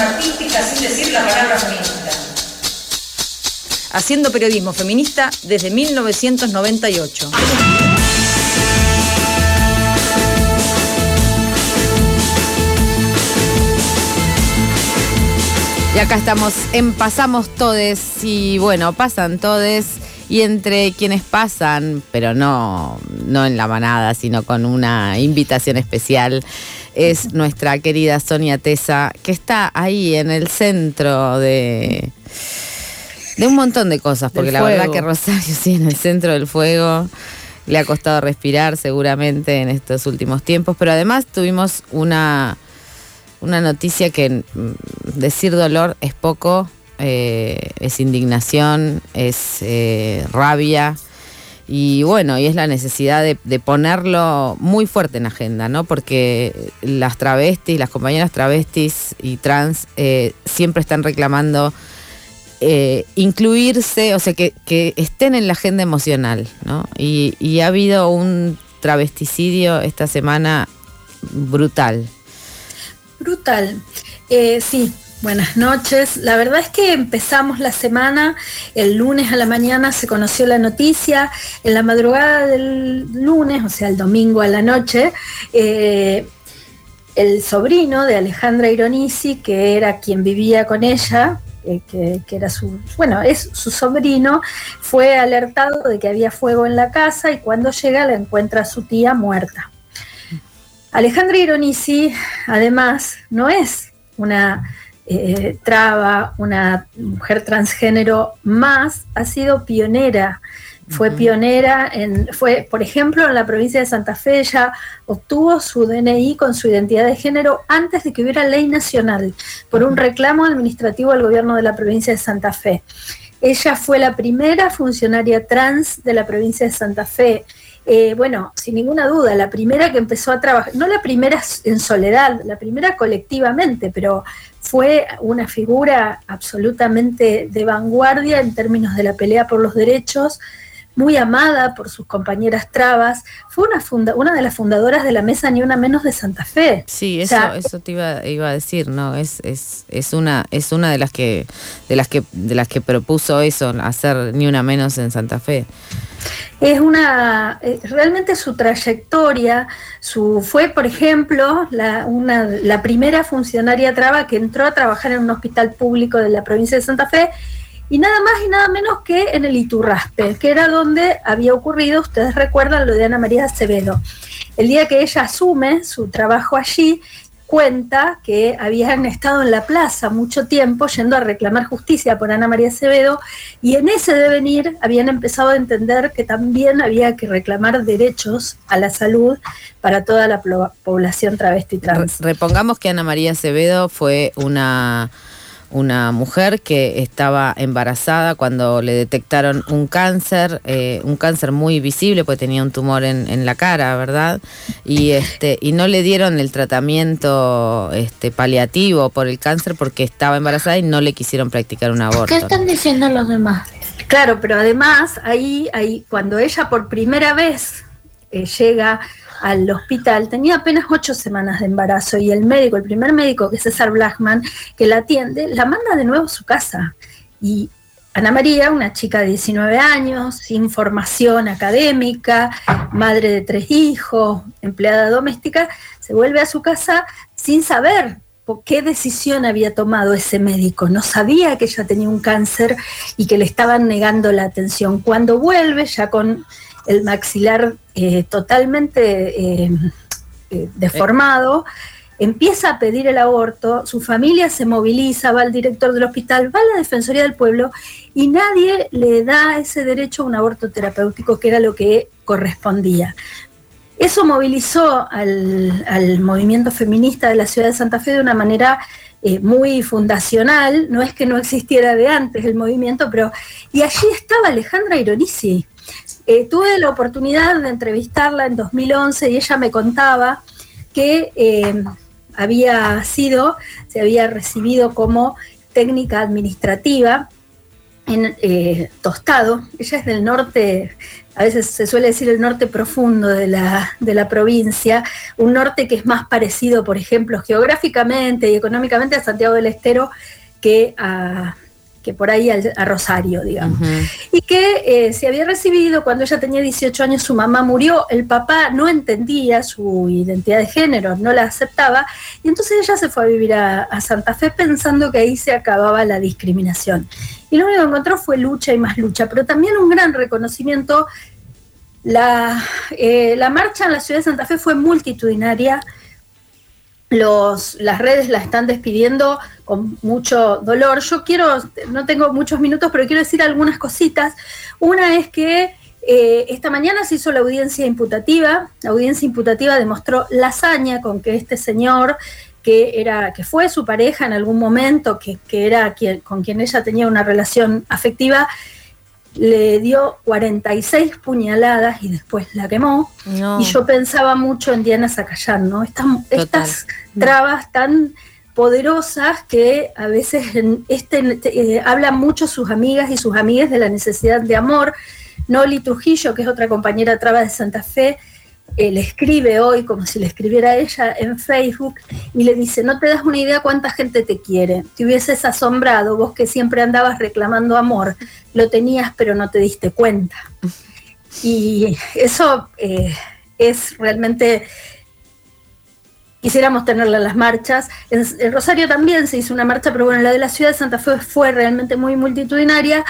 artística sin decir la palabra feminista. Haciendo periodismo feminista desde 1998. Y acá estamos en Pasamos Todes y bueno, pasan todes y entre quienes pasan, pero no, no en la manada, sino con una invitación especial, es nuestra querida Sonia Tesa, que está ahí en el centro de, de un montón de cosas, porque la verdad que Rosario sí, en el centro del fuego. Le ha costado respirar seguramente en estos últimos tiempos, pero además tuvimos una una noticia que mm, decir dolor es poco, eh, es indignación, es eh, rabia. Y bueno, y es la necesidad de, ponerlo muy fuerte en agenda, ¿no? Porque las travestis, las compañeras travestis y trans eh, siempre están reclamando incluirse, o sea, que, estén en la agenda emocional, ¿no? Y, y ha habido un travesticidio esta semana brutal, Brutal. Eh, sí, buenas noches. La verdad es que empezamos la semana, el lunes a la mañana se conoció la noticia, en la madrugada del lunes, o sea, el domingo a la noche, eh, el sobrino de Alejandra Ironisi, que era quien vivía con ella, eh, que, que, era su, bueno, es su sobrino, fue alertado de que había fuego en la casa y cuando llega la encuentra a su tía muerta. Alejandra Ironisi, además, no es una eh, traba, una mujer transgénero más, ha sido pionera. Fue pionera en, fue, por ejemplo, en la provincia de Santa Fe, ella obtuvo su DNI con su identidad de género antes de que hubiera ley nacional, por un reclamo administrativo al gobierno de la provincia de Santa Fe. Ella fue la primera funcionaria trans de la provincia de Santa Fe. Eh, bueno, sin ninguna duda, la primera que empezó a trabajar, no la primera en soledad, la primera colectivamente, pero fue una figura absolutamente de vanguardia en términos de la pelea por los derechos, muy amada por sus compañeras trabas, fue una, funda una de las fundadoras de la mesa Ni Una Menos de Santa Fe. Sí, eso, eso te iba, iba, a decir, ¿no? Es, es, es, una, es una de las que, de las que, de las que propuso eso, hacer Ni Una Menos en Santa Fe es una, eh, realmente su trayectoria, su, fue por ejemplo la, una, la primera funcionaria traba que entró a trabajar en un hospital público de la provincia de Santa Fe y nada más y nada menos que en el Iturraspe, que era donde había ocurrido, ustedes recuerdan lo de Ana María Acevedo. El día que ella asume su trabajo allí, cuenta que habían estado en la plaza mucho tiempo yendo a reclamar justicia por Ana María Acevedo y en ese devenir habían empezado a entender que también había que reclamar derechos a la salud para toda la población travesti trans. Repongamos que Ana María Acevedo fue una una mujer que estaba embarazada cuando le detectaron un cáncer, eh, un cáncer muy visible, porque tenía un tumor en, la cara, ¿verdad? Y este, y no le dieron el tratamiento este, paliativo por el cáncer porque estaba embarazada y no le quisieron practicar un aborto. ¿Qué están diciendo los demás? Claro, pero además ahí, ahí cuando ella por primera vez eh, llega al hospital, tenía apenas ocho semanas de embarazo y el médico, el primer médico, que es César Blackman, que la atiende, la manda de nuevo a su casa. Y Ana María, una chica de 19 años, sin formación académica, madre de tres hijos, empleada doméstica, se vuelve a su casa sin saber por qué decisión había tomado ese médico. No sabía que ella tenía un cáncer y que le estaban negando la atención. Cuando vuelve, ya con el maxilar eh, totalmente eh, eh, deformado, empieza a pedir el aborto, su familia se moviliza, va al director del hospital, va a la Defensoría del Pueblo y nadie le da ese derecho a un aborto terapéutico que era lo que correspondía. Eso movilizó al, movimiento feminista de la ciudad de Santa Fe de una manera muy fundacional, no es que no existiera de antes el movimiento, pero... Y allí estaba Alejandra Ironisi, eh, tuve la oportunidad de entrevistarla en 2011 y ella me contaba que eh, había sido, se había recibido como técnica administrativa en eh, Tostado. Ella es del norte, a veces se suele decir el norte profundo de la, de la provincia, un norte que es más parecido, por ejemplo, geográficamente y económicamente a Santiago del Estero que a, que por ahí a Rosario, digamos. Y que eh, se había recibido cuando ella tenía 18 años, su mamá murió, el papá no entendía su identidad de género, no la aceptaba, y entonces ella se fue a vivir a, Santa Fe pensando que ahí se acababa la discriminación. Y lo único que encontró fue lucha y más lucha, pero también un gran reconocimiento. La, eh, la marcha en la ciudad de Santa Fe fue multitudinaria, las redes la están despidiendo con mucho dolor. Yo quiero, no tengo muchos minutos, pero quiero decir algunas cositas. Una es que eh, esta mañana se hizo la audiencia imputativa. La audiencia imputativa demostró la hazaña con que este señor, que, era, que fue su pareja en algún momento, que, que era quien, con quien ella tenía una relación afectiva, le dio 46 puñaladas y después la quemó. Y yo pensaba mucho en Diana Zacayán, ¿no? Estas, estas trabas tan poderosas que a veces este, eh, hablan mucho sus amigas y sus amigas de la necesidad de amor. Noli Trujillo, que es otra compañera traba de Santa Fe, eh, le escribe hoy como si le escribiera ella en Facebook y le dice, no te das una idea cuánta gente te quiere, te hubieses asombrado, vos que siempre andabas reclamando amor, lo tenías pero no te diste cuenta. Y eso eh, es realmente, quisiéramos tenerla en las marchas. En, Rosario también se hizo una marcha, pero bueno, la de la ciudad de Santa Fe fue realmente muy multitudinaria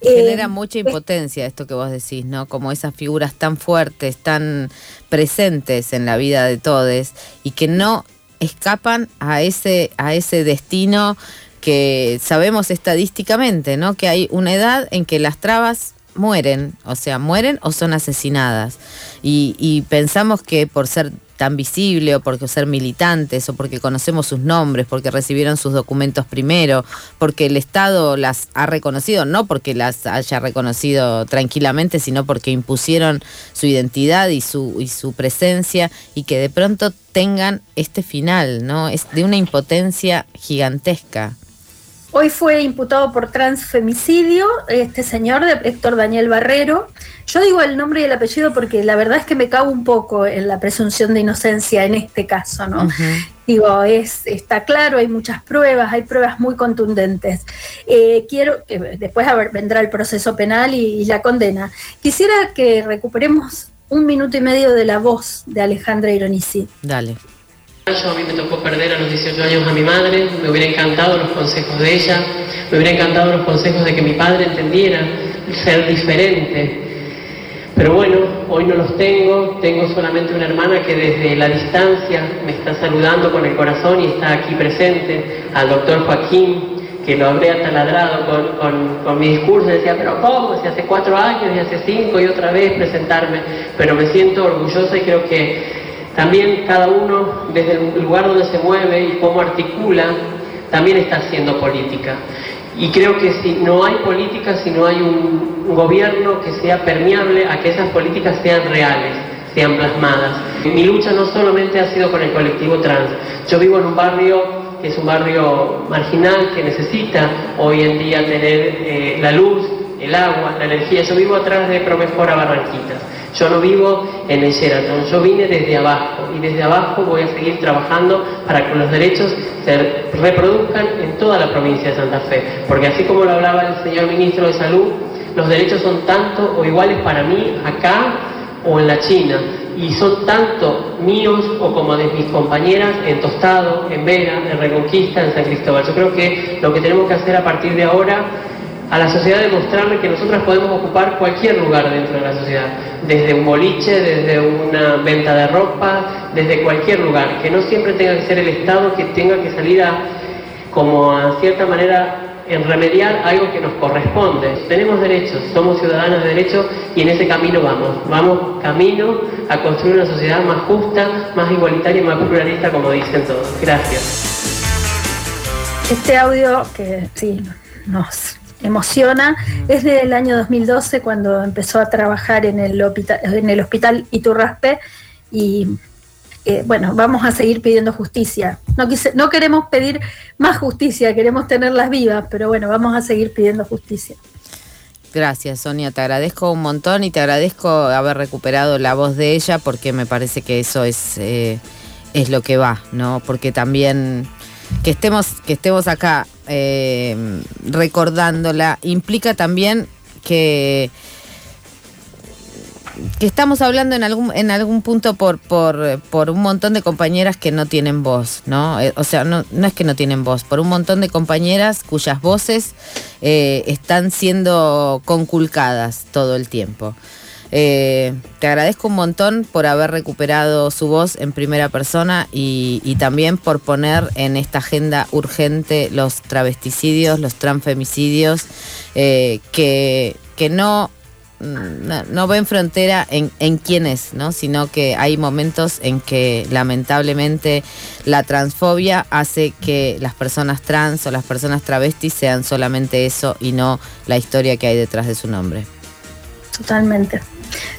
Genera eh, mucha impotencia esto que vos decís, ¿no? Como esas figuras tan fuertes, tan presentes en la vida de todos y que no escapan a ese, a ese destino que sabemos estadísticamente, ¿no? Que hay una edad en que las trabas mueren, o sea, mueren o son asesinadas. Y, pensamos que por ser tan visible o porque ser militantes o porque conocemos sus nombres, porque recibieron sus documentos primero, porque el Estado las ha reconocido, no porque las haya reconocido tranquilamente, sino porque impusieron su identidad y su, y su presencia y que de pronto tengan este final, ¿no? Es de una impotencia gigantesca. Hoy fue imputado por transfemicidio este señor, Héctor Daniel Barrero. Yo digo el nombre y el apellido porque la verdad es que me cago un poco en la presunción de inocencia en este caso, ¿no? Digo, es, está claro, hay muchas pruebas, hay pruebas muy contundentes. Eh, quiero, que después vendrá el proceso penal y, y la condena. Quisiera que recuperemos un minuto y medio de la voz de Alejandra Ironici. Dale. A mí me tocó perder a los 18 años a mi madre, me hubiera encantado los consejos de ella, me hubiera encantado los consejos de que mi padre entendiera ser diferente. Pero bueno, hoy no los tengo, tengo solamente una hermana que desde la distancia me está saludando con el corazón y está aquí presente, al doctor Joaquín, que lo habré ataladrado con, con, con mi discurso, decía, pero ¿cómo? Si hace cuatro años y hace cinco y otra vez presentarme, pero me siento orgullosa y creo que también cada uno, desde el lugar donde se mueve y cómo articula, también está haciendo política. Y creo que si no hay política, si no hay un gobierno que sea permeable a que esas políticas sean reales, sean plasmadas. Mi lucha no solamente ha sido con el colectivo trans. Yo vivo en un barrio que es un barrio marginal que necesita hoy en día tener eh, la luz, el agua, la energía. Yo vivo atrás de Promejora Barranquitas. Yo no vivo en el Sheraton, yo vine desde abajo y desde abajo voy a seguir trabajando para que los derechos se reproduzcan en toda la provincia de Santa Fe. Porque así como lo hablaba el señor ministro de Salud, los derechos son tanto o iguales para mí acá o en la China. Y son tanto míos o como de mis compañeras en Tostado, en Vera, en Reconquista, en San Cristóbal. Yo creo que lo que tenemos que hacer a partir de ahora a la sociedad demostrarle que nosotras podemos ocupar cualquier lugar dentro de la sociedad, desde un boliche, desde una venta de ropa, desde cualquier lugar, que no siempre tenga que ser el Estado que tenga que salir a, como a cierta manera, en remediar algo que nos corresponde. Tenemos derechos, somos ciudadanos de derechos y en ese camino vamos. Vamos camino a construir una sociedad más justa, más igualitaria y más pluralista, como dicen todos. Gracias. Este audio que sí nos emociona. Es del año 2012 cuando empezó a trabajar en el hospital, en el hospital Iturraspe y eh, bueno, vamos a seguir pidiendo justicia No, quise, no queremos pedir más justicia, queremos tenerlas vivas, pero bueno, vamos a seguir pidiendo justicia. Gracias, Sonia. Te agradezco un montón y te agradezco haber recuperado la voz de ella porque me parece que eso es, eh, es lo que va, ¿no? Porque también que estemos, que estemos acá eh, recordándola implica también que que estamos hablando en algún, en algún punto por, por, por un montón de compañeras que no tienen voz, ¿no? Eh, o sea, no, no es que no tienen voz, por un montón de compañeras cuyas voces eh, están siendo conculcadas todo el tiempo. Eh, te agradezco un montón por haber recuperado su voz en primera persona y, también por poner en esta agenda urgente los travesticidios, los transfemicidios, eh, que, no no, no ven frontera en, en quién es, ¿no? sino que hay momentos en que lamentablemente la transfobia hace que las personas trans o las personas travestis sean solamente eso y no la historia que hay detrás de su nombre. Totalmente.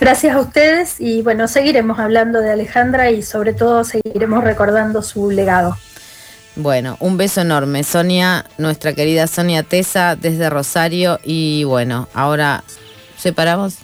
Gracias a ustedes y bueno, seguiremos hablando de Alejandra y sobre todo seguiremos recordando su legado. Bueno, un beso enorme, Sonia, nuestra querida Sonia Tesa desde Rosario y bueno, ahora separamos